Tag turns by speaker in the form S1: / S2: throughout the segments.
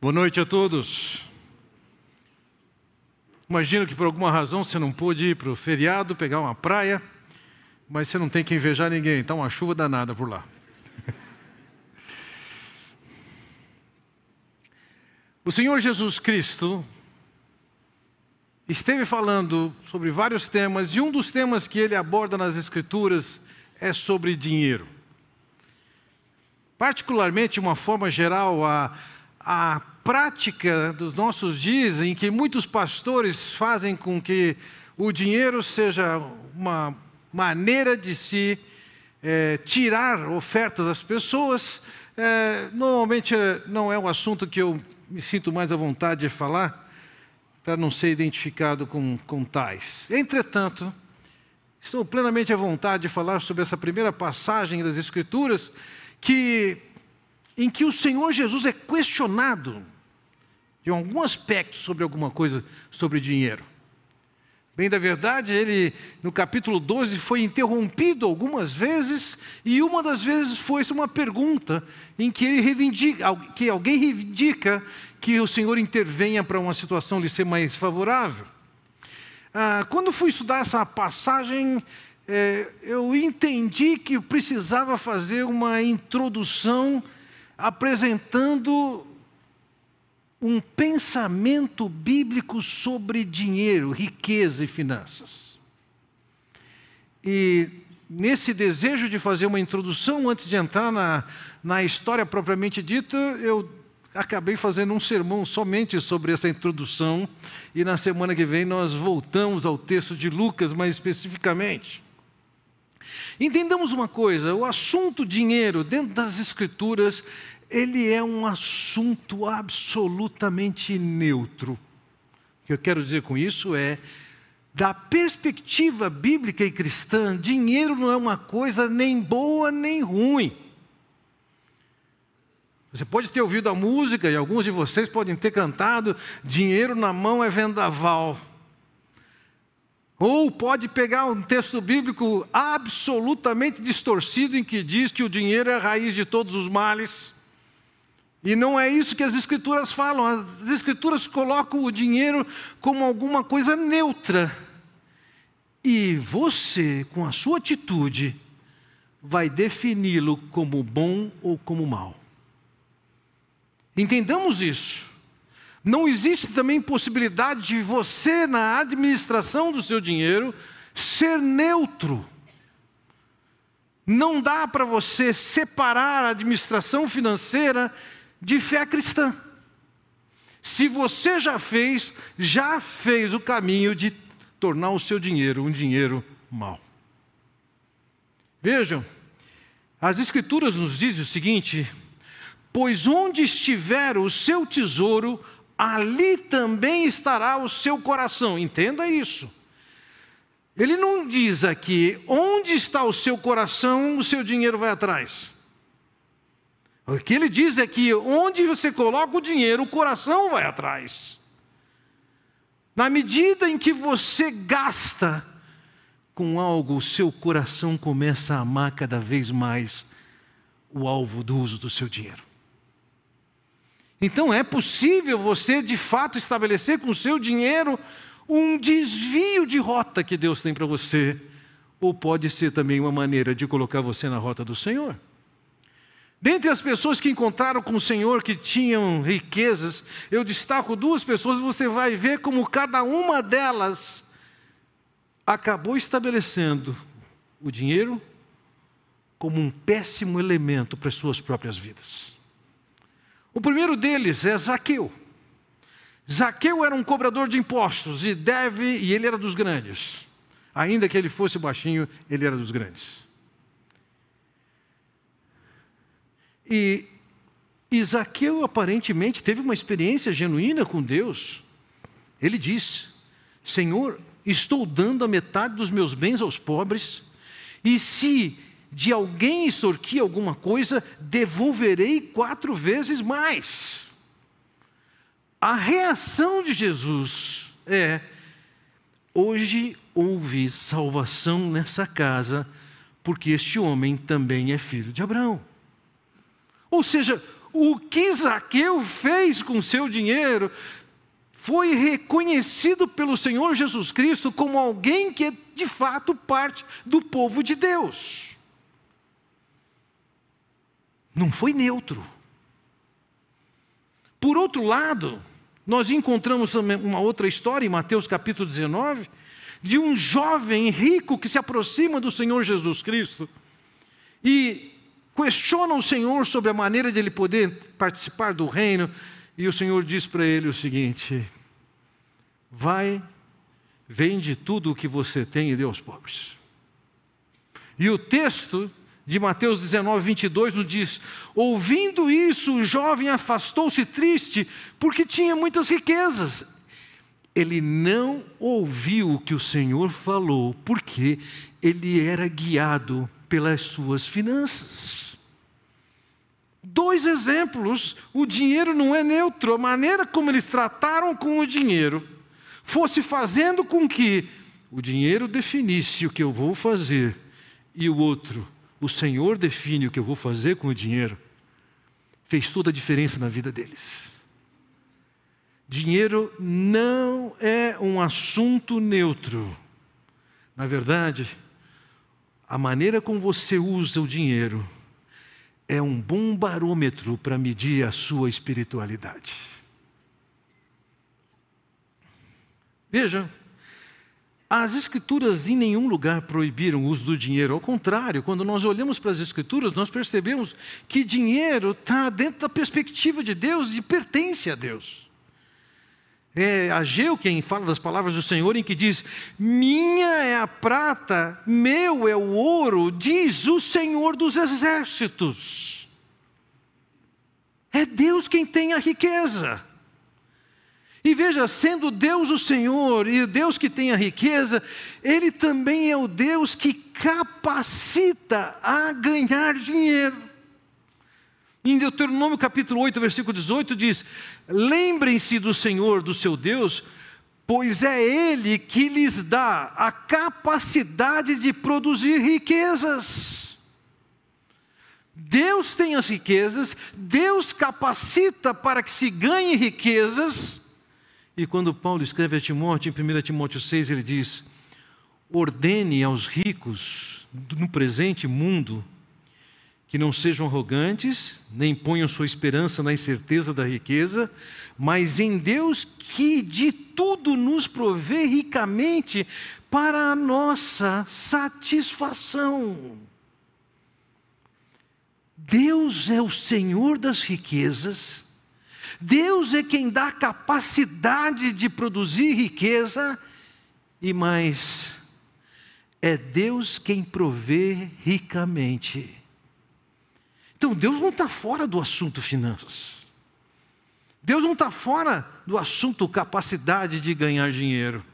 S1: Boa noite a todos. Imagino que por alguma razão você não pôde ir para o feriado, pegar uma praia, mas você não tem que invejar ninguém, está uma chuva danada por lá. O Senhor Jesus Cristo esteve falando sobre vários temas, e um dos temas que ele aborda nas Escrituras é sobre dinheiro. Particularmente, de uma forma geral, a a prática dos nossos dias, em que muitos pastores fazem com que o dinheiro seja uma maneira de se é, tirar ofertas das pessoas, é, normalmente é, não é um assunto que eu me sinto mais à vontade de falar, para não ser identificado com, com tais. Entretanto, estou plenamente à vontade de falar sobre essa primeira passagem das Escrituras, que em que o Senhor Jesus é questionado de algum aspecto sobre alguma coisa sobre dinheiro. Bem, da verdade, ele no capítulo 12 foi interrompido algumas vezes, e uma das vezes foi uma pergunta em que ele reivindica, que alguém reivindica que o Senhor intervenha para uma situação lhe ser mais favorável. Ah, quando fui estudar essa passagem, é, eu entendi que precisava fazer uma introdução apresentando um pensamento bíblico sobre dinheiro, riqueza e finanças. E nesse desejo de fazer uma introdução, antes de entrar na, na história propriamente dita, eu acabei fazendo um sermão somente sobre essa introdução, e na semana que vem nós voltamos ao texto de Lucas mais especificamente. Entendamos uma coisa: o assunto dinheiro, dentro das Escrituras, ele é um assunto absolutamente neutro. O que eu quero dizer com isso é, da perspectiva bíblica e cristã, dinheiro não é uma coisa nem boa nem ruim. Você pode ter ouvido a música, e alguns de vocês podem ter cantado: dinheiro na mão é vendaval. Ou pode pegar um texto bíblico absolutamente distorcido em que diz que o dinheiro é a raiz de todos os males. E não é isso que as Escrituras falam. As Escrituras colocam o dinheiro como alguma coisa neutra. E você, com a sua atitude, vai defini-lo como bom ou como mal. Entendamos isso. Não existe também possibilidade de você, na administração do seu dinheiro, ser neutro. Não dá para você separar a administração financeira de fé cristã. Se você já fez, já fez o caminho de tornar o seu dinheiro um dinheiro mau. Vejam, as Escrituras nos dizem o seguinte: pois onde estiver o seu tesouro, ali também estará o seu coração. Entenda isso. Ele não diz aqui onde está o seu coração, o seu dinheiro vai atrás. O que ele diz é que onde você coloca o dinheiro, o coração vai atrás. Na medida em que você gasta com algo, o seu coração começa a amar cada vez mais o alvo do uso do seu dinheiro. Então é possível você de fato estabelecer com o seu dinheiro um desvio de rota que Deus tem para você, ou pode ser também uma maneira de colocar você na rota do Senhor. Dentre as pessoas que encontraram com o Senhor que tinham riquezas, eu destaco duas pessoas, você vai ver como cada uma delas acabou estabelecendo o dinheiro como um péssimo elemento para as suas próprias vidas. O primeiro deles é Zaqueu. Zaqueu era um cobrador de impostos e deve, e ele era dos grandes. Ainda que ele fosse baixinho, ele era dos grandes. E Isaqueu aparentemente teve uma experiência genuína com Deus. Ele disse: Senhor, estou dando a metade dos meus bens aos pobres, e se de alguém extorquir alguma coisa, devolverei quatro vezes mais. A reação de Jesus é: hoje houve salvação nessa casa, porque este homem também é filho de Abraão. Ou seja, o que Zaqueu fez com seu dinheiro foi reconhecido pelo Senhor Jesus Cristo como alguém que é de fato parte do povo de Deus. Não foi neutro. Por outro lado, nós encontramos uma outra história em Mateus capítulo 19, de um jovem rico que se aproxima do Senhor Jesus Cristo e questiona o Senhor sobre a maneira de ele poder participar do reino, e o Senhor diz para ele o seguinte: Vai, vende tudo o que você tem e dê aos pobres. E o texto de Mateus 19, 22 nos diz: Ouvindo isso, o jovem afastou-se triste, porque tinha muitas riquezas. Ele não ouviu o que o Senhor falou, porque ele era guiado pelas suas finanças. Dois exemplos: o dinheiro não é neutro, a maneira como eles trataram com o dinheiro fosse fazendo com que o dinheiro definisse o que eu vou fazer e o outro, o Senhor define o que eu vou fazer com o dinheiro, fez toda a diferença na vida deles. Dinheiro não é um assunto neutro. Na verdade, a maneira como você usa o dinheiro é um bom barômetro para medir a sua espiritualidade. Veja, as Escrituras em nenhum lugar proibiram o uso do dinheiro. Ao contrário, quando nós olhamos para as Escrituras, nós percebemos que dinheiro está dentro da perspectiva de Deus e pertence a Deus. É Ageu quem fala das palavras do Senhor, em que diz: Minha é a prata, meu é o ouro, diz o Senhor dos exércitos. É Deus quem tem a riqueza. E veja, sendo Deus o Senhor e Deus que tem a riqueza, Ele também é o Deus que capacita a ganhar dinheiro. Em Deuteronômio capítulo 8, versículo 18 diz: Lembrem-se do Senhor, do seu Deus, pois é Ele que lhes dá a capacidade de produzir riquezas. Deus tem as riquezas, Deus capacita para que se ganhe riquezas, e quando Paulo escreve a Timóteo, em 1 Timóteo 6, ele diz: ordene aos ricos no presente mundo que não sejam arrogantes, nem ponham sua esperança na incerteza da riqueza, mas em Deus que de tudo nos provê ricamente para a nossa satisfação. Deus é o Senhor das riquezas Deus é quem dá capacidade de produzir riqueza, e mais, é Deus quem provê ricamente. Então Deus não está fora do assunto finanças. Deus não está fora do assunto capacidade de ganhar dinheiro.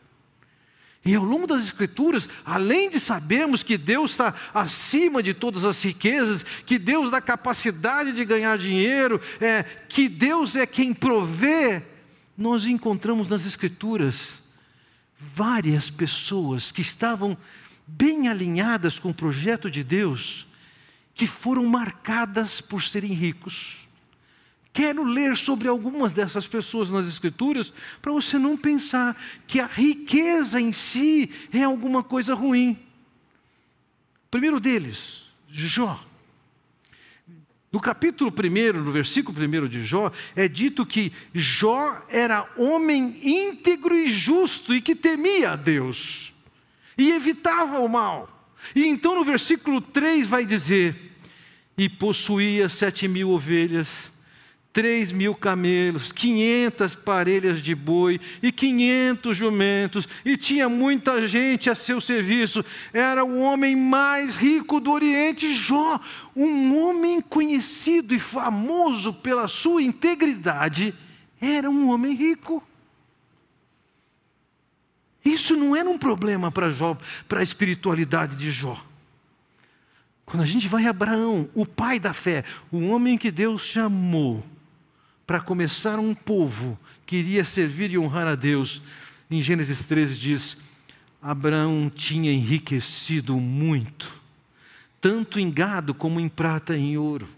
S1: E ao longo das Escrituras, além de sabermos que Deus está acima de todas as riquezas, que Deus dá capacidade de ganhar dinheiro, é, que Deus é quem provê, nós encontramos nas Escrituras várias pessoas que estavam bem alinhadas com o projeto de Deus, que foram marcadas por serem ricos. Quero ler sobre algumas dessas pessoas nas Escrituras, para você não pensar que a riqueza em si é alguma coisa ruim. primeiro deles, Jó. No capítulo 1, no versículo 1 de Jó, é dito que Jó era homem íntegro e justo e que temia a Deus e evitava o mal. E então no versículo 3 vai dizer: E possuía sete mil ovelhas três mil camelos, quinhentas parelhas de boi e quinhentos jumentos, e tinha muita gente a seu serviço. Era o homem mais rico do Oriente, Jó, um homem conhecido e famoso pela sua integridade, era um homem rico. Isso não era um problema para Jó, para a espiritualidade de Jó. Quando a gente vai a Abraão, o pai da fé, o homem que Deus chamou, para começar um povo que iria servir e honrar a Deus. Em Gênesis 13 diz: Abraão tinha enriquecido muito, tanto em gado como em prata e em ouro.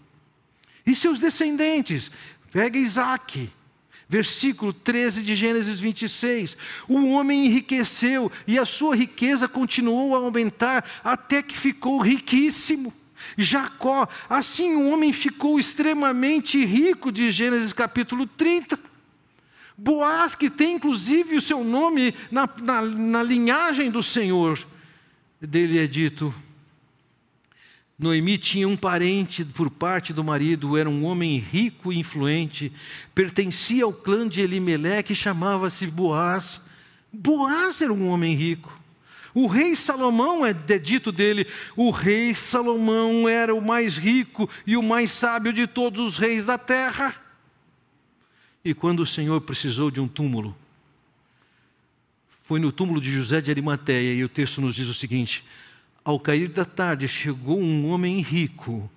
S1: e seus descendentes. Pega Isaac, versículo 13 de Gênesis 26. O homem enriqueceu e a sua riqueza continuou a aumentar até que ficou riquíssimo. Jacó, assim o homem ficou extremamente rico, de Gênesis capítulo 30. Boaz, que tem inclusive o seu nome na, na, na linhagem do Senhor, dele é dito: Noemi tinha um parente por parte do marido, era um homem rico e influente, pertencia ao clã de Elimeleque, chamava-se Boaz. Boaz era um homem rico. O rei Salomão é dito dele: o rei Salomão era o mais rico e o mais sábio de todos os reis da terra. E quando o Senhor precisou de um túmulo, foi no túmulo de José de Arimateia, e o texto nos diz o seguinte: ao cair da tarde, chegou um homem rico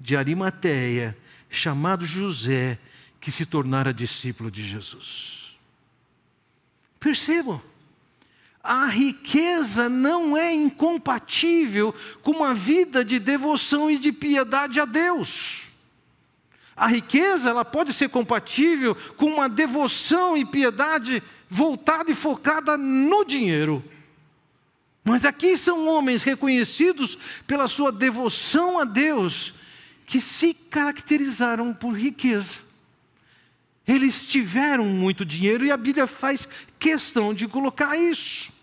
S1: de Arimateia, chamado José, que se tornara discípulo de Jesus. Percebam, a riqueza não é incompatível com uma vida de devoção e de piedade a Deus. A riqueza ela pode ser compatível com uma devoção e piedade voltada e focada no dinheiro. Mas aqui são homens reconhecidos pela sua devoção a Deus, que se caracterizaram por riqueza. Eles tiveram muito dinheiro e a Bíblia faz questão de colocar isso.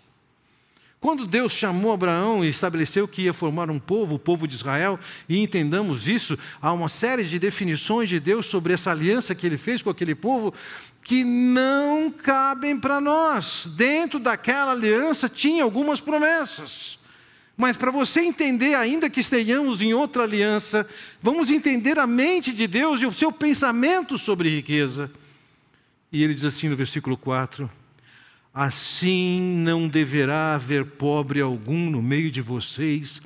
S1: Quando Deus chamou Abraão e estabeleceu que ia formar um povo, o povo de Israel, e entendamos isso, há uma série de definições de Deus sobre essa aliança que ele fez com aquele povo que não cabem para nós. Dentro daquela aliança tinha algumas promessas. Mas para você entender, ainda que estejamos em outra aliança, vamos entender a mente de Deus e o seu pensamento sobre riqueza. E ele diz assim no versículo 4: Assim não deverá haver pobre algum no meio de vocês,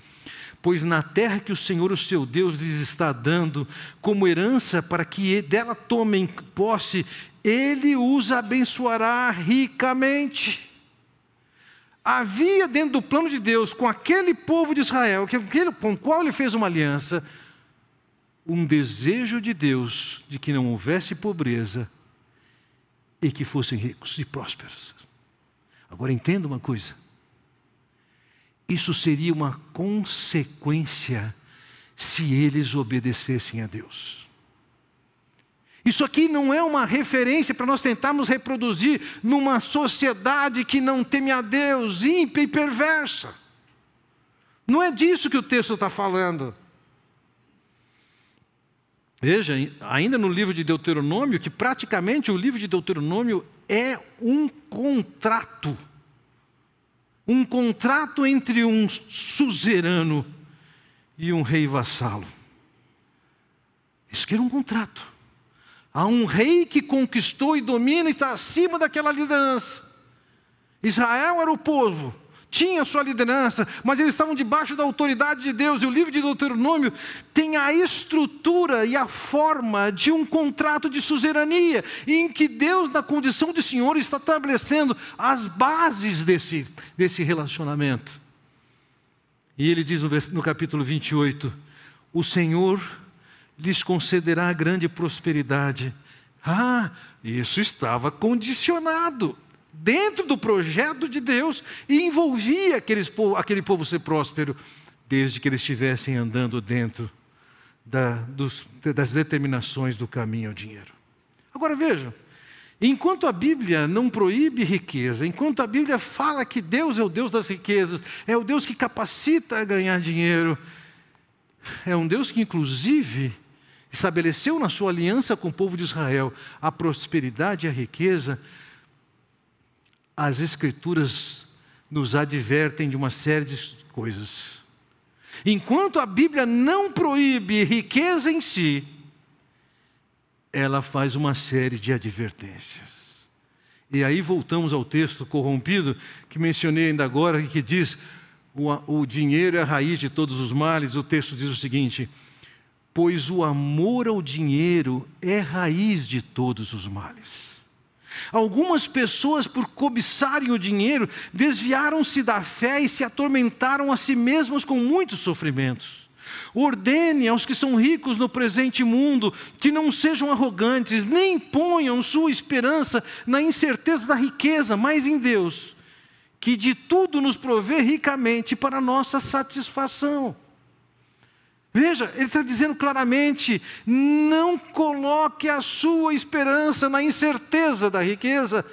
S1: pois na terra que o Senhor, o seu Deus, lhes está dando como herança para que dela tomem posse, ele os abençoará ricamente. Havia dentro do plano de Deus com aquele povo de Israel, com o qual ele fez uma aliança, um desejo de Deus de que não houvesse pobreza e que fossem ricos e prósperos. Agora entenda uma coisa. Isso seria uma consequência se eles obedecessem a Deus. Isso aqui não é uma referência para nós tentarmos reproduzir numa sociedade que não teme a Deus, ímpia e perversa. Não é disso que o texto está falando. Veja, ainda no livro de Deuteronômio, que praticamente o livro de Deuteronômio é um contrato. Um contrato entre um suzerano e um rei vassalo. Isso que era um contrato. Há um rei que conquistou e domina e está acima daquela liderança. Israel era o povo, tinha sua liderança, mas eles estavam debaixo da autoridade de Deus. E o livro de Deuteronômio tem a estrutura e a forma de um contrato de suzerania, em que Deus, na condição de Senhor, está estabelecendo as bases desse, desse relacionamento. E ele diz no, no capítulo 28: O Senhor lhes concederá grande prosperidade. Ah, isso estava condicionado dentro do projeto de Deus e envolvia aqueles, aquele povo ser próspero, desde que eles estivessem andando dentro da, dos, das determinações do caminho ao dinheiro. Agora vejam, enquanto a Bíblia não proíbe riqueza, enquanto a Bíblia fala que Deus é o Deus das riquezas, é o Deus que capacita a ganhar dinheiro, é um Deus que, inclusive, estabeleceu na sua aliança com o povo de Israel a prosperidade e a riqueza, as Escrituras nos advertem de uma série de coisas. Enquanto a Bíblia não proíbe riqueza em si, ela faz uma série de advertências. E aí voltamos ao texto corrompido que mencionei ainda agora, que diz: o, dinheiro é a raiz de todos os males. O texto diz o seguinte: Pois o amor ao dinheiro é raiz de todos os males. Algumas pessoas, por cobiçarem o dinheiro, desviaram-se da fé e se atormentaram a si mesmas com muitos sofrimentos. Ordene aos que são ricos no presente mundo que não sejam arrogantes, nem ponham sua esperança na incerteza da riqueza, mas em Deus, que de tudo nos provê ricamente para nossa satisfação. Veja, ele está dizendo claramente: não coloque a sua esperança na incerteza da riqueza.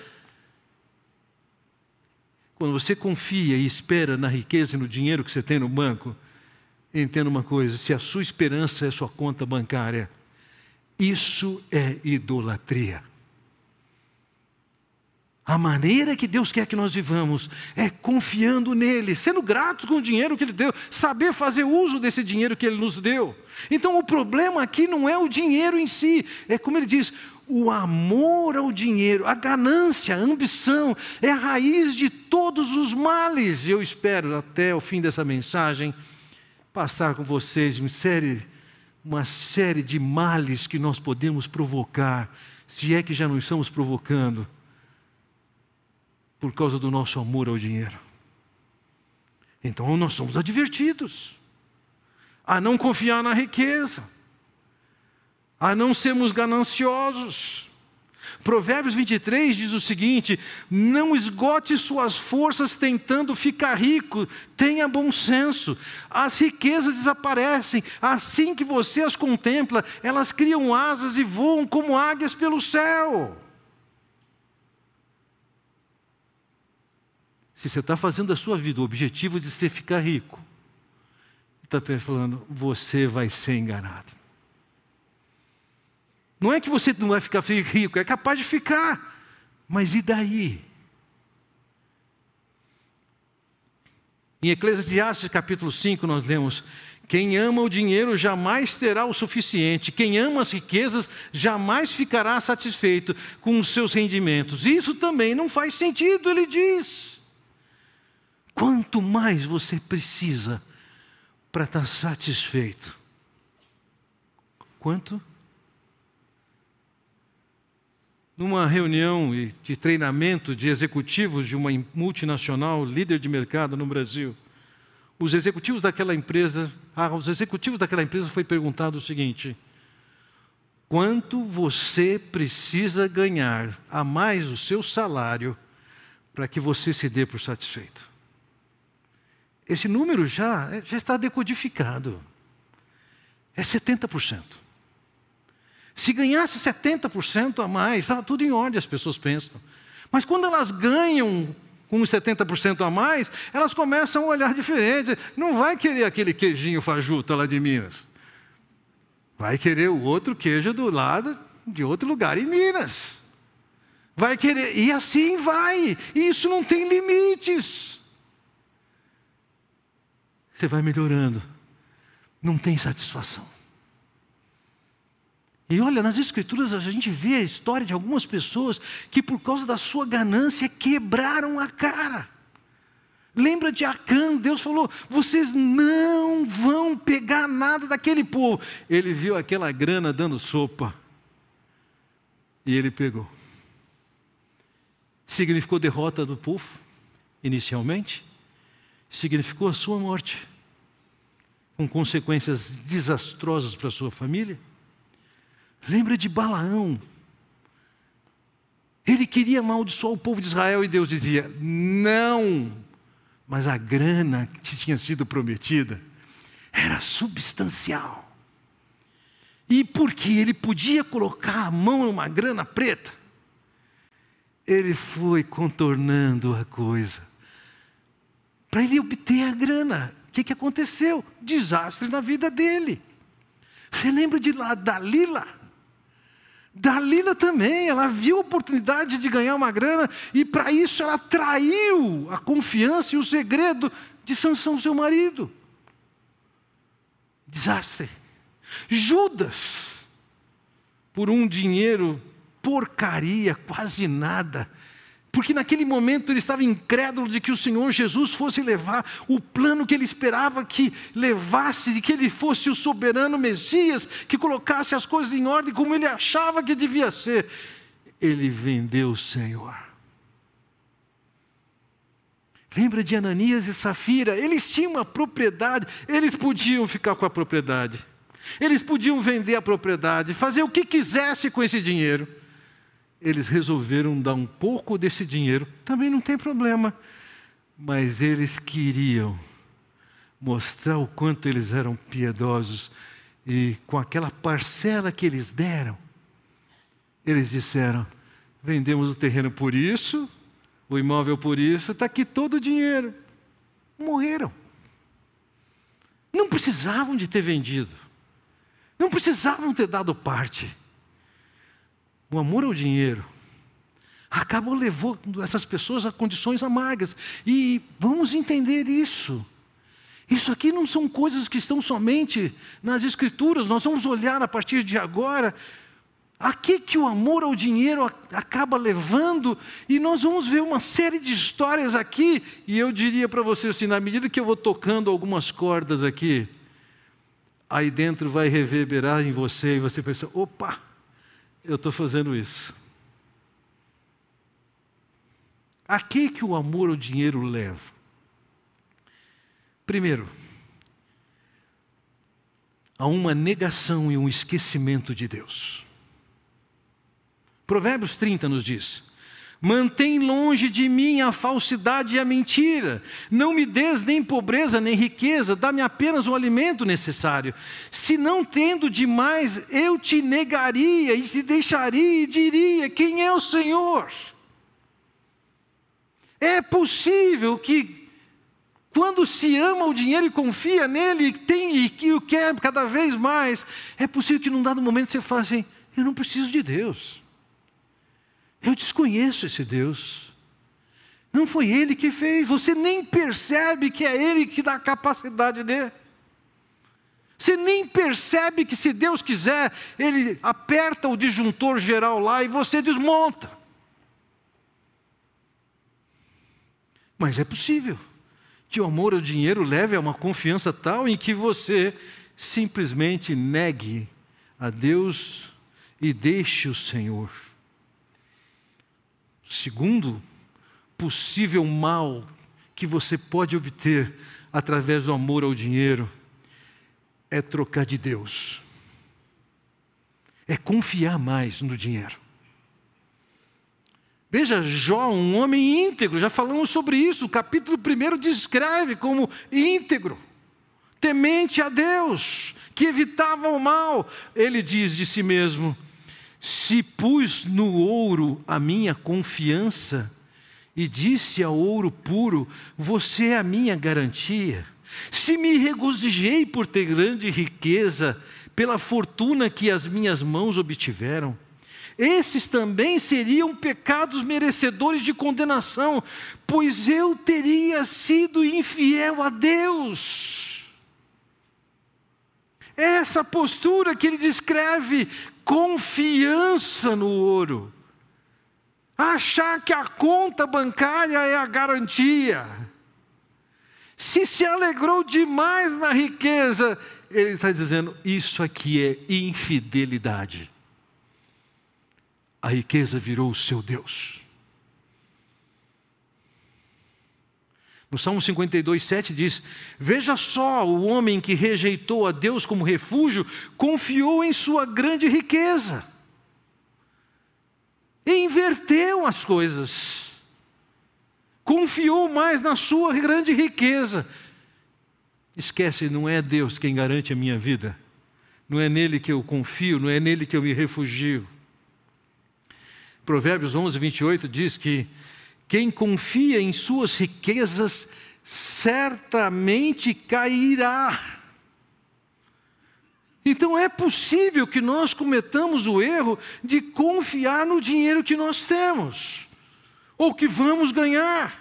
S1: Quando você confia e espera na riqueza e no dinheiro que você tem no banco, entenda uma coisa: se a sua esperança é sua conta bancária, isso é idolatria. A maneira que Deus quer que nós vivamos é confiando nele, sendo gratos com o dinheiro que ele deu, saber fazer uso desse dinheiro que ele nos deu. Então o problema aqui não é o dinheiro em si, é como ele diz, o amor ao dinheiro, a ganância, a ambição, é a raiz de todos os males. Eu espero até o fim dessa mensagem passar com vocês uma série, uma série de males que nós podemos provocar, se é que já não estamos provocando por causa do nosso amor ao dinheiro. Então nós somos advertidos a não confiar na riqueza, a não sermos gananciosos. Provérbios 23 diz o seguinte: não esgote suas forças tentando ficar rico, tenha bom senso. As riquezas desaparecem, assim que você as contempla, elas criam asas e voam como águias pelo céu. Se você está fazendo a sua vida o objetivo de ser ficar rico, está falando, você vai ser enganado. Não é que você não vai ficar rico, é capaz de ficar, mas e daí? Em Eclesiastes capítulo 5 nós lemos: Quem ama o dinheiro jamais terá o suficiente, quem ama as riquezas jamais ficará satisfeito com os seus rendimentos. Isso também não faz sentido, ele diz. Quanto mais você precisa para estar satisfeito? Quanto? Numa reunião de treinamento de executivos de uma multinacional, líder de mercado no Brasil, os executivos daquela empresa, aos executivos daquela empresa foi perguntado o seguinte: quanto você precisa ganhar a mais o seu salário para que você se dê por satisfeito? Esse número já, já está decodificado. É 70%. Se ganhasse 70% a mais, estava tudo em ordem, as pessoas pensam. Mas quando elas ganham com 70% a mais, elas começam a olhar diferente. Não vai querer aquele queijinho fajuta lá de Minas. Vai querer o outro queijo do lado de outro lugar em Minas. Vai querer, e assim vai. E isso não tem limites você vai melhorando. Não tem satisfação. E olha, nas Escrituras a gente vê a história de algumas pessoas que, por causa da sua ganância, quebraram a cara. Lembra de Acã, Deus falou: vocês não vão pegar nada daquele povo. Ele viu aquela grana dando sopa. E ele pegou. Significou derrota do povo, inicialmente, significou a sua morte com consequências desastrosas para sua família? Lembra de Balaão? Ele queria amaldiçoar o povo de Israel e Deus dizia: não, mas a grana que tinha sido prometida era substancial. E porque ele podia colocar a mão numa grana preta, ele foi contornando a coisa para ele obter a grana. O que, que aconteceu? Desastre na vida dele. Você lembra de lá, Dalila? Dalila também, ela viu a oportunidade de ganhar uma grana e para isso ela traiu a confiança e o segredo de Sansão, seu marido. Desastre. Judas, por um dinheiro porcaria, quase nada, porque naquele momento ele estava incrédulo de que o Senhor Jesus fosse levar o plano que ele esperava que levasse, de que ele fosse o soberano Messias, que colocasse as coisas em ordem como ele achava que devia ser. Ele vendeu o Senhor. Lembra de Ananias e Safira? Eles tinham uma propriedade, eles podiam ficar com a propriedade. Eles podiam vender a propriedade, fazer o que quisesse com esse dinheiro. Eles resolveram dar um pouco desse dinheiro, também não tem problema. Mas eles queriam mostrar o quanto eles eram piedosos e com aquela parcela que eles deram, eles disseram: vendemos o terreno por isso, o imóvel por isso, está aqui todo o dinheiro. Morreram. Não precisavam de ter vendido. Não precisavam ter dado parte. O amor ao dinheiro acabou levando essas pessoas a condições amargas. E vamos entender isso. Isso aqui não são coisas que estão somente nas Escrituras, nós vamos olhar a partir de agora Aqui que o amor ao dinheiro acaba levando, e nós vamos ver uma série de histórias aqui, e eu diria para você assim, na medida que eu vou tocando algumas cordas aqui, aí dentro vai reverberar em você, e você pensa, opa, eu estou fazendo isso. Aqui que o amor ao dinheiro leva. Primeiro, a uma negação e um esquecimento de Deus. Provérbios 30 nos diz: Mantém longe de mim a falsidade e a mentira. Não me des nem pobreza nem riqueza, dá-me apenas o alimento necessário. Se não tendo demais, eu te negaria e te deixaria e diria: Quem é o Senhor? É possível que, quando se ama o dinheiro e confia nele, e tem e que o quer cada vez mais, é possível que num dado momento você fale assim: Eu não preciso de Deus. Eu desconheço esse Deus. Não foi Ele que fez, você nem percebe que é Ele que dá a capacidade de. Você nem percebe que se Deus quiser, Ele aperta o disjuntor geral lá e você desmonta. Mas é possível que o amor ao dinheiro leve a uma confiança tal em que você simplesmente negue a Deus e deixe o Senhor. Segundo possível mal que você pode obter através do amor ao dinheiro é trocar de Deus, é confiar mais no dinheiro. Veja, Jó, um homem íntegro, já falamos sobre isso, o capítulo 1 descreve como íntegro, temente a Deus, que evitava o mal. Ele diz de si mesmo: se pus no ouro a minha confiança e disse ao ouro puro: Você é a minha garantia. Se me regozijei por ter grande riqueza, pela fortuna que as minhas mãos obtiveram, esses também seriam pecados merecedores de condenação, pois eu teria sido infiel a Deus. Essa postura que ele descreve confiança no ouro. Achar que a conta bancária é a garantia. Se se alegrou demais na riqueza, ele está dizendo: isso aqui é infidelidade. A riqueza virou o seu Deus. No Salmo 52, 7 diz: Veja só, o homem que rejeitou a Deus como refúgio, confiou em sua grande riqueza. E inverteu as coisas. Confiou mais na sua grande riqueza. Esquece, não é Deus quem garante a minha vida. Não é nele que eu confio, não é nele que eu me refugio. Provérbios 11, 28 diz que quem confia em suas riquezas certamente cairá. Então é possível que nós cometamos o erro de confiar no dinheiro que nós temos, ou que vamos ganhar.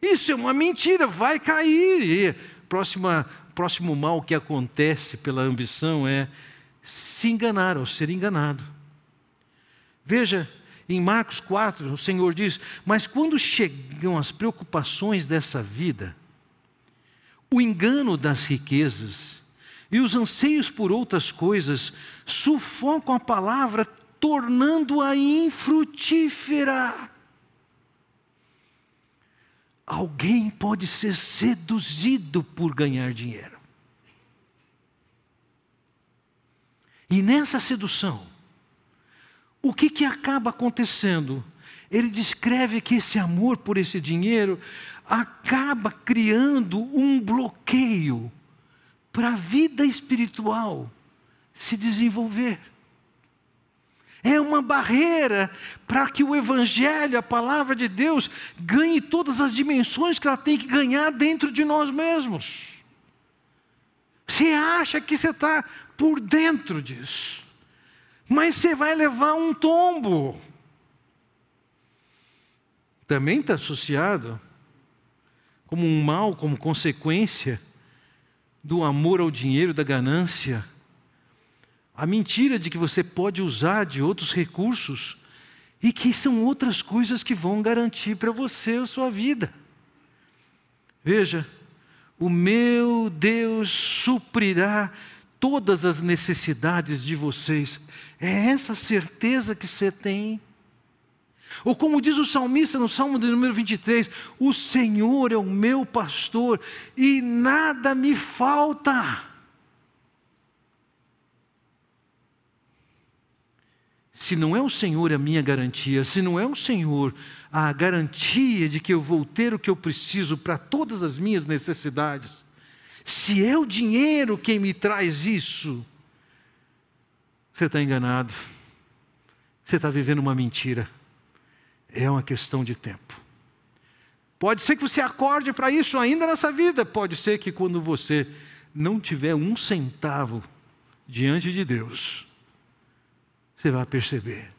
S1: Isso é uma mentira, vai cair. E próxima, próximo mal que acontece pela ambição é se enganar ou ser enganado. Veja, em Marcos 4, o Senhor diz: Mas quando chegam as preocupações dessa vida, o engano das riquezas e os anseios por outras coisas sufocam a palavra, tornando-a infrutífera. alguém pode ser seduzido por ganhar dinheiro. E nessa sedução, o que, que acaba acontecendo? Ele descreve que esse amor por esse dinheiro acaba criando um bloqueio para a vida espiritual se desenvolver. É uma barreira para que o Evangelho, a palavra de Deus, ganhe todas as dimensões que ela tem que ganhar dentro de nós mesmos. Você acha que você está por dentro disso, mas você vai levar um tombo. Também está associado como um mal, como consequência do amor ao dinheiro, da ganância a mentira de que você pode usar de outros recursos e que são outras coisas que vão garantir para você a sua vida. Veja, o meu Deus suprirá todas as necessidades de vocês. É essa certeza que você tem. Ou como diz o salmista no Salmo de número 23, o Senhor é o meu pastor e nada me falta. se não é o Senhor a minha garantia, se não é o Senhor a garantia de que eu vou ter o que eu preciso para todas as minhas necessidades, se é o dinheiro quem me traz isso, você está enganado, você está vivendo uma mentira, é uma questão de tempo. Pode ser que você acorde para isso ainda nessa vida, pode ser que quando você não tiver um centavo diante de Deus, você vai perceber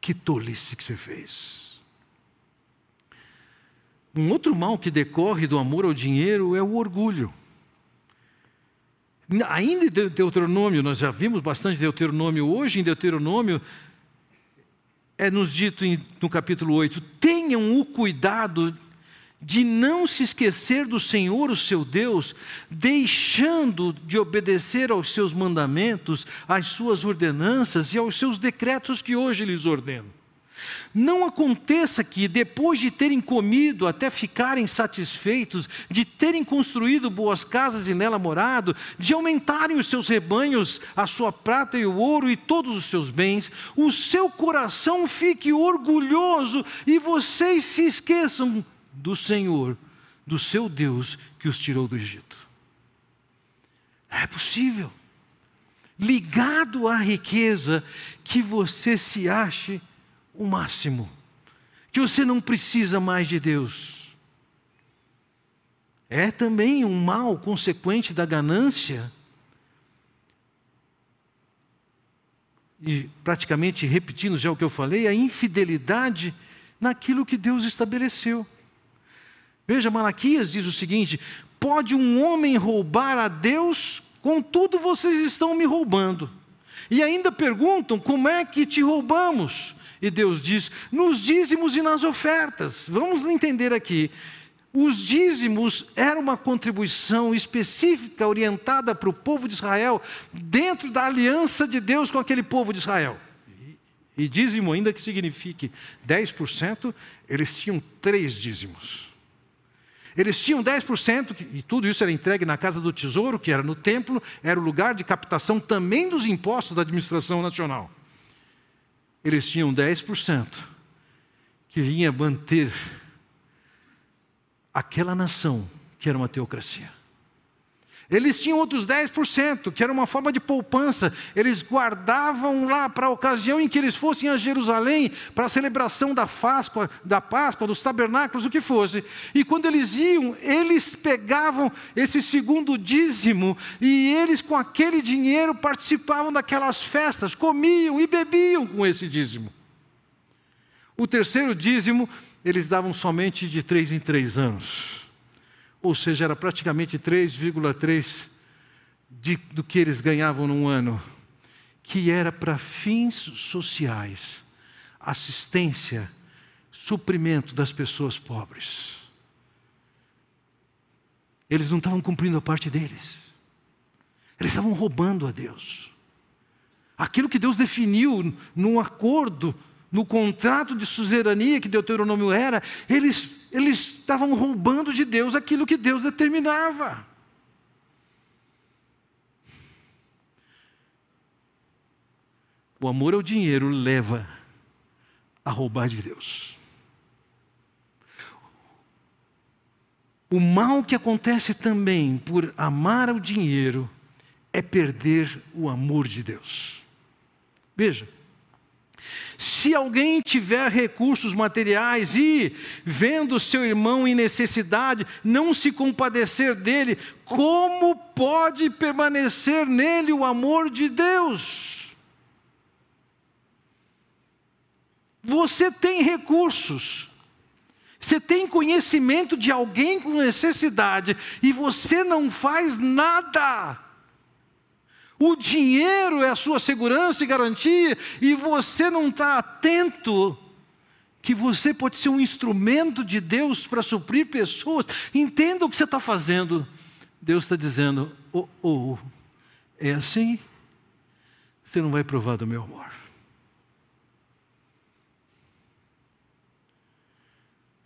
S1: que tolice que você fez. Um outro mal que decorre do amor ao dinheiro é o orgulho. Ainda em Deuteronômio, nós já vimos bastante Deuteronômio, hoje em Deuteronômio, é nos dito no capítulo 8: tenham o cuidado de não se esquecer do Senhor, o seu Deus, deixando de obedecer aos seus mandamentos, às suas ordenanças e aos seus decretos que hoje lhes ordeno. Não aconteça que, depois de terem comido até ficarem satisfeitos, de terem construído boas casas e nela morado, de aumentarem os seus rebanhos, a sua prata e o ouro e todos os seus bens, o seu coração fique orgulhoso e vocês se esqueçam do Senhor, do seu Deus que os tirou do Egito. É possível. Ligado à riqueza, que você se ache o máximo, que você não precisa mais de Deus. É também um mal consequente da ganância. E praticamente repetindo já o que eu falei, a infidelidade naquilo que Deus estabeleceu. Veja, Malaquias diz o seguinte: pode um homem roubar a Deus, contudo vocês estão me roubando. E ainda perguntam: como é que te roubamos? E Deus diz: nos dízimos e nas ofertas. Vamos entender aqui. Os dízimos era uma contribuição específica orientada para o povo de Israel, dentro da aliança de Deus com aquele povo de Israel. E dízimo, ainda que signifique 10%, eles tinham três dízimos. Eles tinham 10%, e tudo isso era entregue na casa do tesouro, que era no templo, era o lugar de captação também dos impostos da administração nacional. Eles tinham 10% que vinha manter aquela nação que era uma teocracia. Eles tinham outros 10%, que era uma forma de poupança. Eles guardavam lá para a ocasião em que eles fossem a Jerusalém, para a celebração da Páscoa, da Páscoa, dos tabernáculos, o que fosse. E quando eles iam, eles pegavam esse segundo dízimo e eles com aquele dinheiro participavam daquelas festas, comiam e bebiam com esse dízimo. O terceiro dízimo, eles davam somente de três em três anos ou seja, era praticamente 3,3 do que eles ganhavam num ano, que era para fins sociais, assistência, suprimento das pessoas pobres. Eles não estavam cumprindo a parte deles. Eles estavam roubando a Deus. Aquilo que Deus definiu num acordo, no contrato de suzerania que Deuteronômio era, eles eles estavam roubando de Deus aquilo que Deus determinava. O amor ao dinheiro leva a roubar de Deus. O mal que acontece também por amar ao dinheiro é perder o amor de Deus. Veja, se alguém tiver recursos materiais e, vendo seu irmão em necessidade, não se compadecer dele, como pode permanecer nele o amor de Deus? Você tem recursos, você tem conhecimento de alguém com necessidade e você não faz nada. O dinheiro é a sua segurança e garantia e você não está atento que você pode ser um instrumento de Deus para suprir pessoas. Entenda o que você está fazendo. Deus está dizendo: oh, oh, é assim? Você não vai provar do meu amor.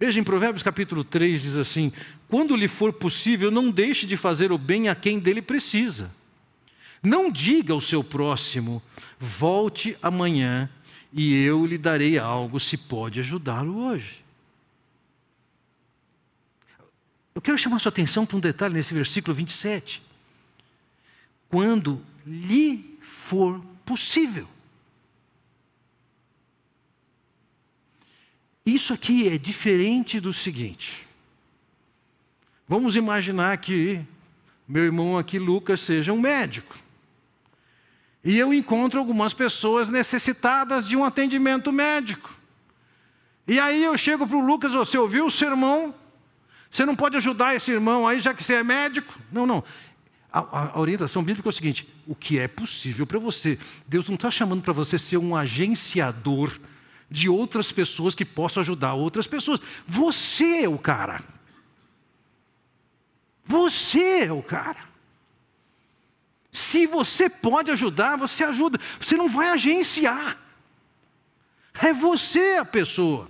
S1: Veja em Provérbios capítulo 3 diz assim: Quando lhe for possível, não deixe de fazer o bem a quem dele precisa. Não diga ao seu próximo: volte amanhã e eu lhe darei algo se pode ajudá-lo hoje. Eu quero chamar sua atenção para um detalhe nesse versículo 27. Quando lhe for possível. Isso aqui é diferente do seguinte. Vamos imaginar que meu irmão aqui, Lucas, seja um médico. E eu encontro algumas pessoas necessitadas de um atendimento médico. E aí eu chego para o Lucas, você ouviu o sermão? Você não pode ajudar esse irmão aí, já que você é médico? Não, não. A, a, orientação bíblica é o seguinte: o que é possível para você. Deus não está chamando para você ser um agenciador de outras pessoas que possam ajudar outras pessoas. Você é o cara. Você é o cara. Se você pode ajudar, você ajuda. Você não vai agenciar. É você a pessoa.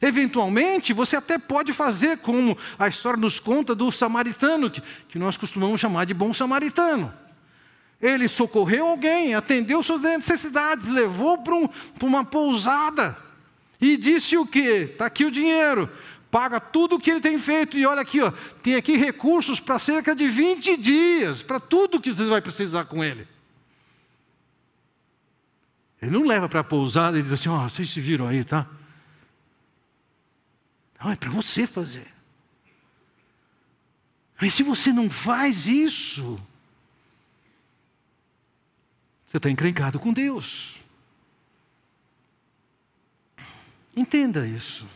S1: Eventualmente, você até pode fazer como a história nos conta do samaritano, que, que nós costumamos chamar de bom samaritano. Ele socorreu alguém, atendeu suas necessidades, levou para, um, uma pousada e disse o quê? Está aqui o dinheiro, paga tudo o que ele tem feito. E olha aqui, ó, tem aqui recursos para cerca de 20 dias, para tudo que você vai precisar com ele. Ele não leva para a pousada e diz assim: ó, oh, vocês se viram aí, tá? Não, é para você fazer. Mas se você não faz isso, você está encrencado com Deus. Entenda isso.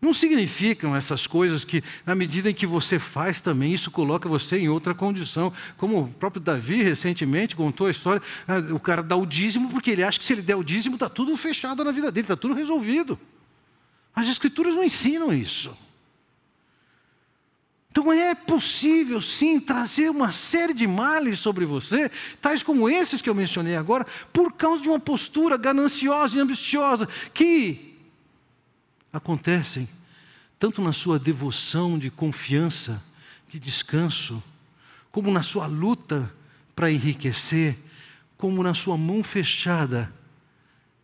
S1: Não significam essas coisas que, na medida em que você faz também, isso coloca você em outra condição. Como o próprio Davi recentemente contou a história, ah, o cara dá o dízimo porque ele acha que se ele der o dízimo está tudo fechado na vida dele, está tudo resolvido. As Escrituras não ensinam isso. Então é possível sim trazer uma série de males sobre você, tais como esses que eu mencionei agora, por causa de uma postura gananciosa e ambiciosa que acontecem tanto na sua devoção de confiança, de descanso, como na sua luta para enriquecer, como na sua mão fechada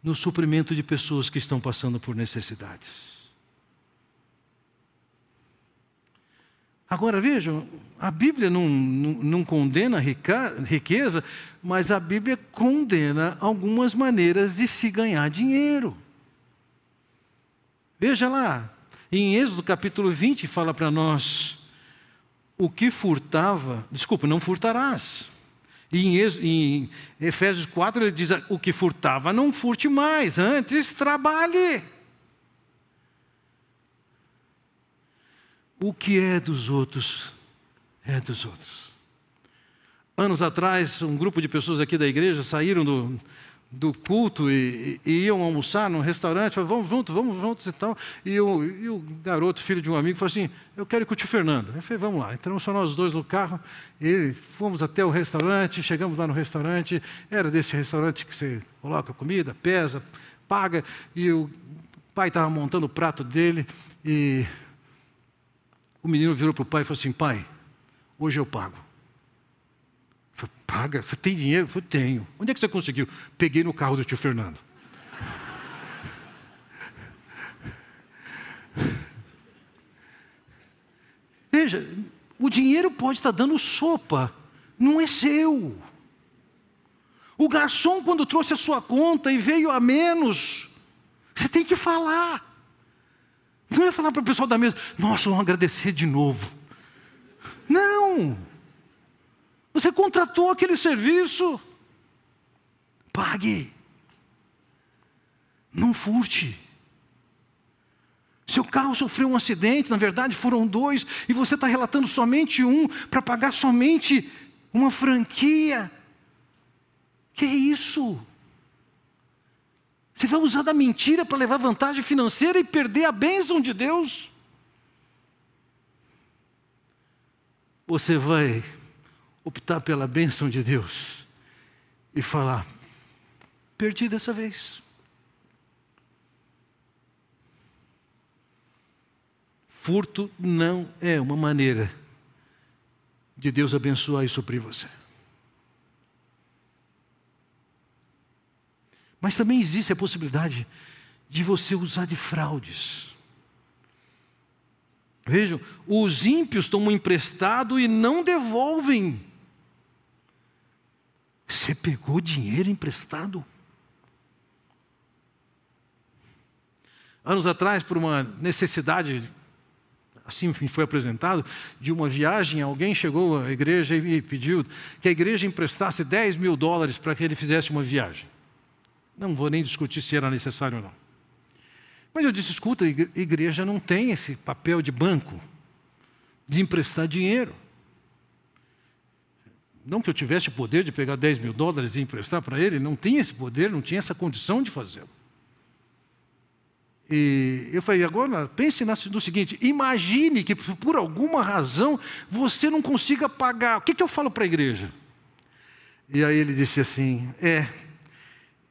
S1: no suprimento de pessoas que estão passando por necessidades. Agora vejam, a Bíblia não, não, não, condena a riqueza, mas a Bíblia condena algumas maneiras de se ganhar dinheiro. Veja lá, em Êxodo capítulo 20 fala para nós: o que furtava, desculpa, não furtarás. E em, em Efésios 4 ele diz: o que furtava, não furte mais, antes trabalhe. o que é dos outros é dos outros. Anos atrás, um grupo de pessoas aqui da igreja saíram do, do culto e, e, iam almoçar num restaurante, falaram, vamos juntos, vamos juntos e tal. E o, e o garoto, filho de um amigo, falou assim: Eu quero ir com o tio Fernando. Eu falei, vamos lá. Entramos só nós dois no carro, e fomos até o restaurante, chegamos lá no restaurante, era desse restaurante que você coloca comida, pesa, paga, e o pai estava montando o prato dele e o menino virou para o pai e falou assim: Pai, hoje eu pago. Paga? Você tem dinheiro? Eu tenho. Onde é que você conseguiu? Peguei no carro do tio Fernando. Veja, o dinheiro pode estar dando sopa, não é seu. O garçom, quando trouxe a sua conta e veio a menos, você tem que falar. Não é falar para o pessoal da mesa, nossa, vamos agradecer de novo. Não. Você contratou aquele serviço. Pague. Não furte. Seu carro sofreu um acidente, na verdade foram dois, e você está relatando somente um para pagar somente uma franquia. Que é isso? Você vai usar da mentira para levar vantagem financeira e perder a bênção de Deus? Você vai optar pela bênção de Deus e falar: perdi dessa vez. Furto não é uma maneira de Deus abençoar e suprir você. Mas também existe a possibilidade de você usar de fraudes. Vejam, os ímpios tomam emprestado e não devolvem. Você pegou dinheiro emprestado? Anos atrás, por uma necessidade assim foi apresentado, de uma viagem, alguém chegou à igreja e pediu que a igreja emprestasse 10 mil dólares para que ele fizesse uma viagem. Não vou nem discutir se era necessário ou não. Mas eu disse: escuta, a igreja não tem esse papel de banco, de emprestar dinheiro. Não que eu tivesse o poder de pegar 10 mil dólares e emprestar para ele, não tinha esse poder, não tinha essa condição de fazê-lo. E eu falei, agora pense no seguinte: imagine que por alguma razão você não consiga pagar. O que, que eu falo para a igreja? E aí ele disse assim: é,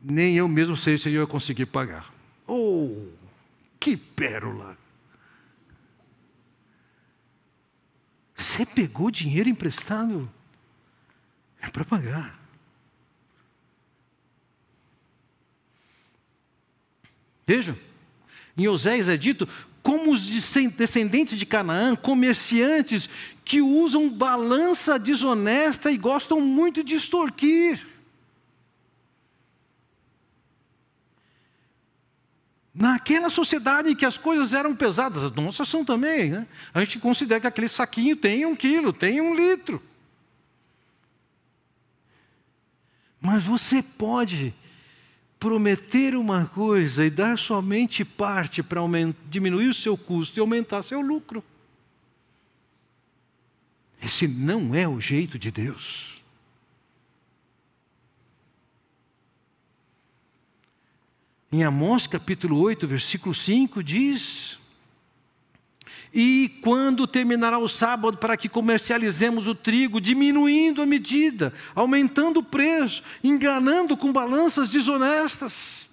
S1: nem eu mesmo sei se eu ia conseguir pagar. Oh, que pérola! Você pegou dinheiro emprestado? É para pagar. Veja. Em Oséias é dito como os descendentes de Canaã, comerciantes que usam balança desonesta e gostam muito de extorquir. Naquela sociedade em que as coisas eram pesadas, as nossas são também, né? a gente considera que aquele saquinho tem um quilo, tem um litro. Mas você pode prometer uma coisa e dar somente parte para diminuir o seu custo e aumentar seu lucro. Esse não é o jeito de Deus. Em Amós capítulo 8, versículo 5 diz: e quando terminará o sábado, para que comercializemos o trigo, diminuindo a medida, aumentando o preço, enganando com balanças desonestas.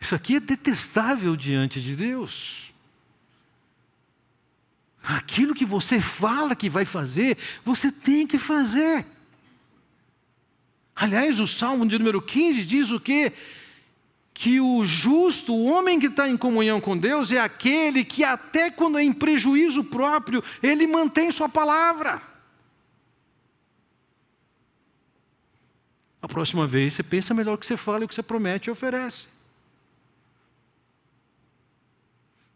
S1: Isso aqui é detestável diante de Deus. Aquilo que você fala que vai fazer, você tem que fazer. Aliás, o Salmo de número 15 diz o que? Que o justo, o homem que está em comunhão com Deus, é aquele que, até quando é em prejuízo próprio, ele mantém sua palavra. A próxima vez você pensa melhor o que você fala e o que você promete e oferece.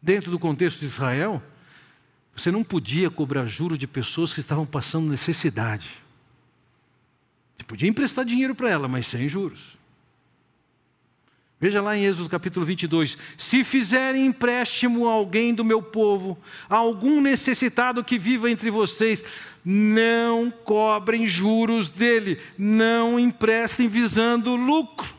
S1: Dentro do contexto de Israel, você não podia cobrar juros de pessoas que estavam passando necessidade. Você podia emprestar dinheiro para ela, mas sem juros. Veja lá em Êxodo capítulo 22. Se fizerem empréstimo a alguém do meu povo, a algum necessitado que viva entre vocês, não cobrem juros dele, não emprestem visando lucro.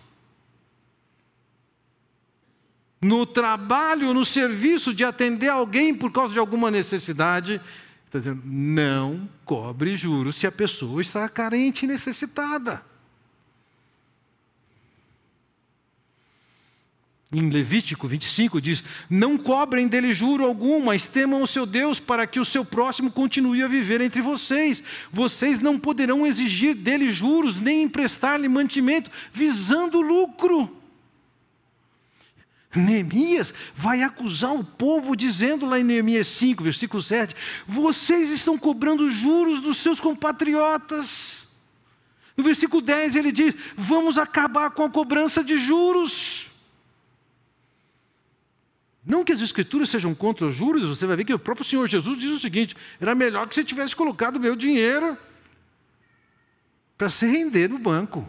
S1: No trabalho, no serviço de atender alguém por causa de alguma necessidade, está dizendo, não cobre juros se a pessoa está carente e necessitada. Em Levítico 25 diz: Não cobrem dele juro algum, mas temam o seu Deus para que o seu próximo continue a viver entre vocês. Vocês não poderão exigir dele juros, nem emprestar-lhe mantimento, visando lucro. Neemias vai acusar o povo, dizendo lá em Neemias 5, versículo 7: Vocês estão cobrando juros dos seus compatriotas. No versículo 10 ele diz: Vamos acabar com a cobrança de juros. Não que as escrituras sejam contra os juros, você vai ver que o próprio Senhor Jesus diz o seguinte: era melhor que você tivesse colocado meu dinheiro para se render no banco.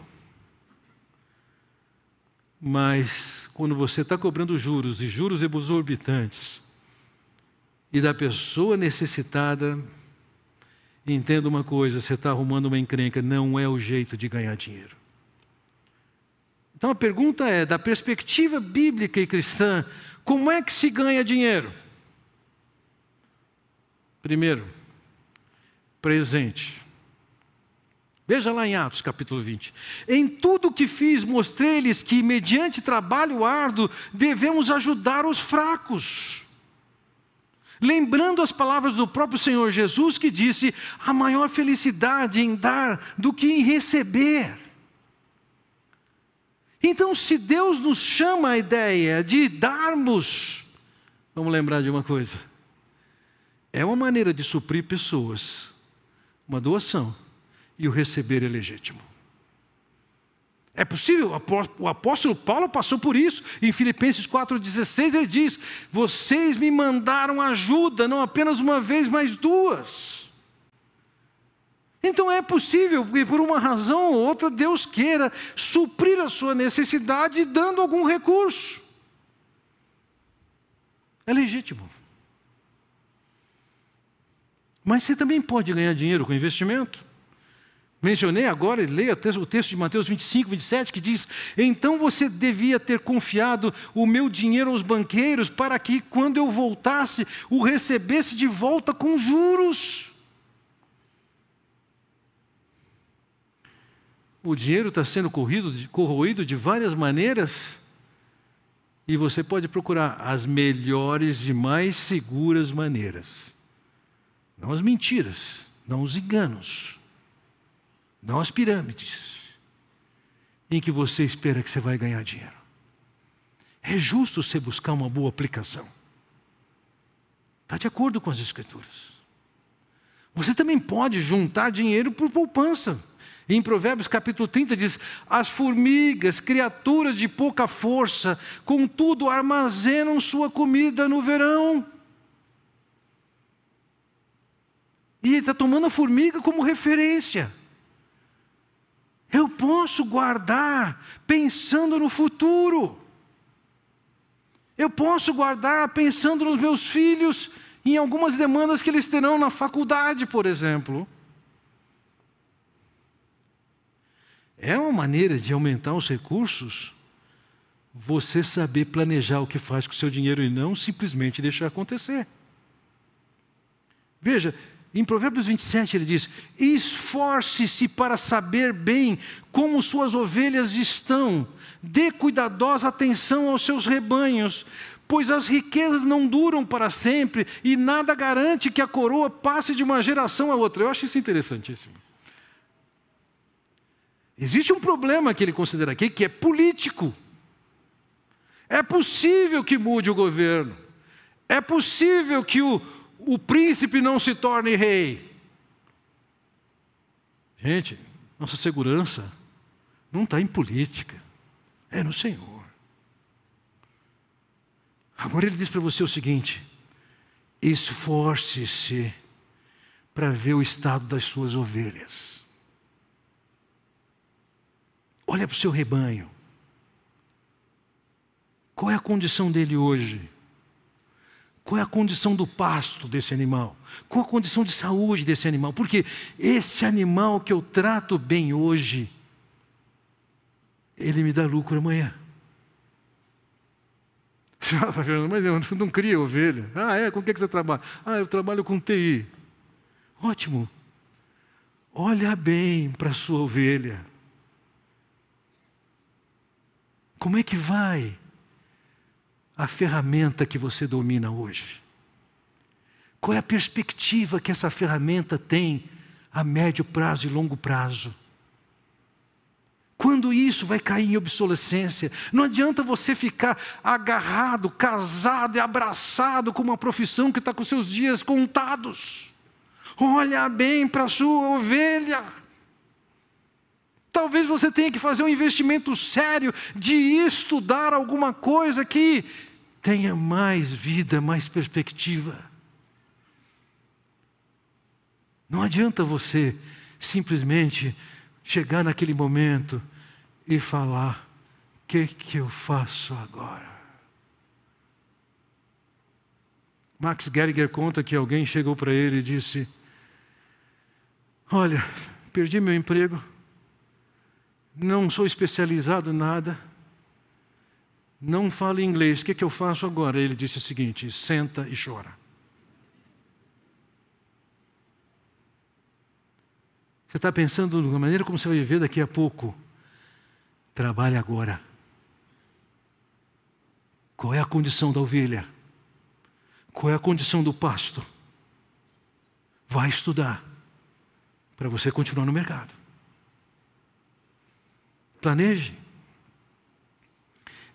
S1: Mas quando você está cobrando juros e juros exorbitantes, e da pessoa necessitada, entenda uma coisa: você está arrumando uma encrenca, não é o jeito de ganhar dinheiro. Então a pergunta é: da perspectiva bíblica e cristã, como é que se ganha dinheiro? Primeiro, presente. Veja lá em Atos capítulo 20. Em tudo o que fiz, mostrei-lhes que, mediante trabalho árduo, devemos ajudar os fracos. Lembrando as palavras do próprio Senhor Jesus, que disse: a maior felicidade em dar do que em receber. Então, se Deus nos chama a ideia de darmos, vamos lembrar de uma coisa: é uma maneira de suprir pessoas, uma doação, e o receber é legítimo. É possível, o apóstolo Paulo passou por isso. Em Filipenses 4,16 ele diz: Vocês me mandaram ajuda, não apenas uma vez, mas duas. Então é possível que por uma razão ou outra Deus queira suprir a sua necessidade dando algum recurso. É legítimo. Mas você também pode ganhar dinheiro com investimento. Mencionei agora, leia o texto de Mateus 25, 27, que diz: Então você devia ter confiado o meu dinheiro aos banqueiros, para que, quando eu voltasse, o recebesse de volta com juros. O dinheiro está sendo corrido, corroído de várias maneiras, e você pode procurar as melhores e mais seguras maneiras. Não as mentiras, não os enganos, não as pirâmides, em que você espera que você vai ganhar dinheiro. É justo você buscar uma boa aplicação. Está de acordo com as Escrituras. Você também pode juntar dinheiro por poupança. Em Provérbios capítulo 30 diz: As formigas, criaturas de pouca força, contudo armazenam sua comida no verão. E ele está tomando a formiga como referência. Eu posso guardar pensando no futuro. Eu posso guardar pensando nos meus filhos, em algumas demandas que eles terão na faculdade, por exemplo. É uma maneira de aumentar os recursos você saber planejar o que faz com o seu dinheiro e não simplesmente deixar acontecer. Veja, em Provérbios 27 ele diz: Esforce-se para saber bem como suas ovelhas estão, dê cuidadosa atenção aos seus rebanhos, pois as riquezas não duram para sempre e nada garante que a coroa passe de uma geração a outra. Eu acho isso interessantíssimo. Existe um problema que ele considera aqui, que é político. É possível que mude o governo. É possível que o, o príncipe não se torne rei. Gente, nossa segurança não está em política, é no Senhor. Agora ele diz para você o seguinte: esforce-se para ver o estado das suas ovelhas. Olha para o seu rebanho. Qual é a condição dele hoje? Qual é a condição do pasto desse animal? Qual a condição de saúde desse animal? Porque esse animal que eu trato bem hoje, ele me dá lucro amanhã. Mas eu não cria ovelha. Ah, é? Com o que você trabalha? Ah, eu trabalho com TI. Ótimo. Olha bem para a sua ovelha. Como é que vai? a ferramenta que você domina hoje? Qual é a perspectiva que essa ferramenta tem a médio prazo e longo prazo? Quando isso vai cair em obsolescência? Não adianta você ficar agarrado, casado e abraçado com uma profissão que está com seus dias contados. Olha bem para a sua ovelha. Talvez você tenha que fazer um investimento sério de estudar alguma coisa que tenha mais vida, mais perspectiva. Não adianta você simplesmente chegar naquele momento e falar: o que, que eu faço agora? Max Geriger conta que alguém chegou para ele e disse: Olha, perdi meu emprego, não sou especializado em nada, não falo inglês, o que, que eu faço agora? Ele disse o seguinte: senta e chora. Você está pensando na maneira como você vai viver daqui a pouco? Trabalhe agora. Qual é a condição da ovelha? Qual é a condição do pasto? Vai estudar para você continuar no mercado. Planeje.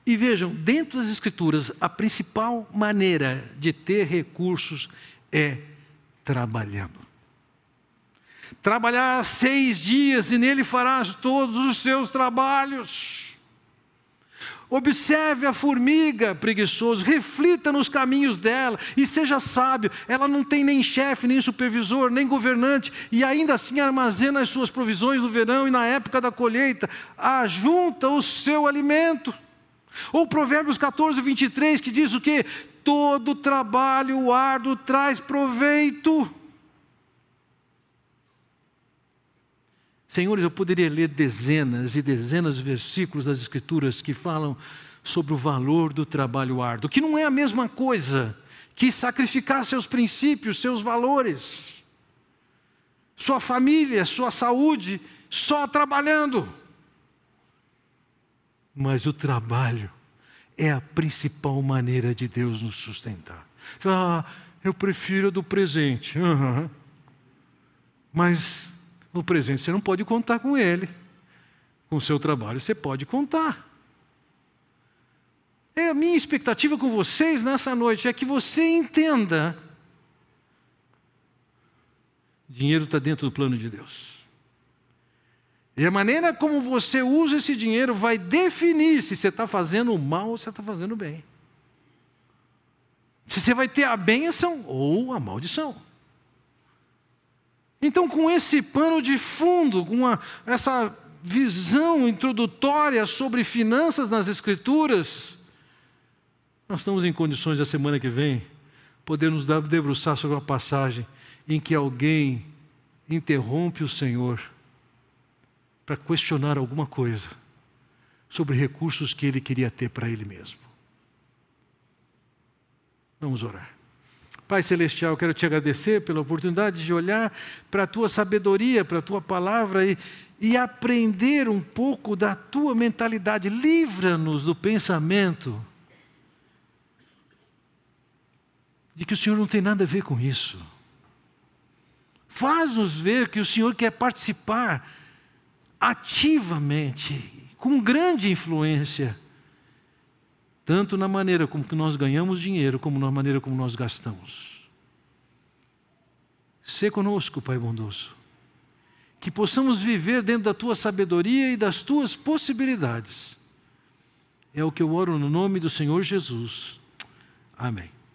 S1: E vejam, dentro das Escrituras, a principal maneira de ter recursos é trabalhando. Trabalhar seis dias e nele farás todos os seus trabalhos. Observe a formiga, preguiçoso, reflita nos caminhos dela e seja sábio. Ela não tem nem chefe, nem supervisor, nem governante, e ainda assim armazena as suas provisões no verão e na época da colheita, ajunta o seu alimento. Ou Provérbios 14, 23, que diz o que? Todo trabalho árduo traz proveito. Senhores, eu poderia ler dezenas e dezenas de versículos das Escrituras que falam sobre o valor do trabalho árduo, que não é a mesma coisa que sacrificar seus princípios, seus valores, sua família, sua saúde, só trabalhando. Mas o trabalho é a principal maneira de Deus nos sustentar. Ah, eu prefiro a do presente. Uhum. Mas no presente você não pode contar com ele. Com o seu trabalho você pode contar. É a minha expectativa com vocês nessa noite é que você entenda. Dinheiro está dentro do plano de Deus. E a maneira como você usa esse dinheiro vai definir se você está fazendo mal ou se está fazendo bem. Se você vai ter a bênção ou a maldição. Então, com esse pano de fundo, com a, essa visão introdutória sobre finanças nas Escrituras, nós estamos em condições, da semana que vem, poder nos debruçar sobre uma passagem em que alguém interrompe o Senhor para questionar alguma coisa sobre recursos que ele queria ter para ele mesmo. Vamos orar. Pai Celestial, quero te agradecer pela oportunidade de olhar para a tua sabedoria, para a tua palavra e, e aprender um pouco da tua mentalidade. Livra-nos do pensamento de que o Senhor não tem nada a ver com isso. Faz-nos ver que o Senhor quer participar ativamente, com grande influência tanto na maneira como que nós ganhamos dinheiro, como na maneira como nós gastamos. Sê conosco, Pai bondoso, que possamos viver dentro da tua sabedoria e das tuas possibilidades. É o que eu oro no nome do Senhor Jesus. Amém.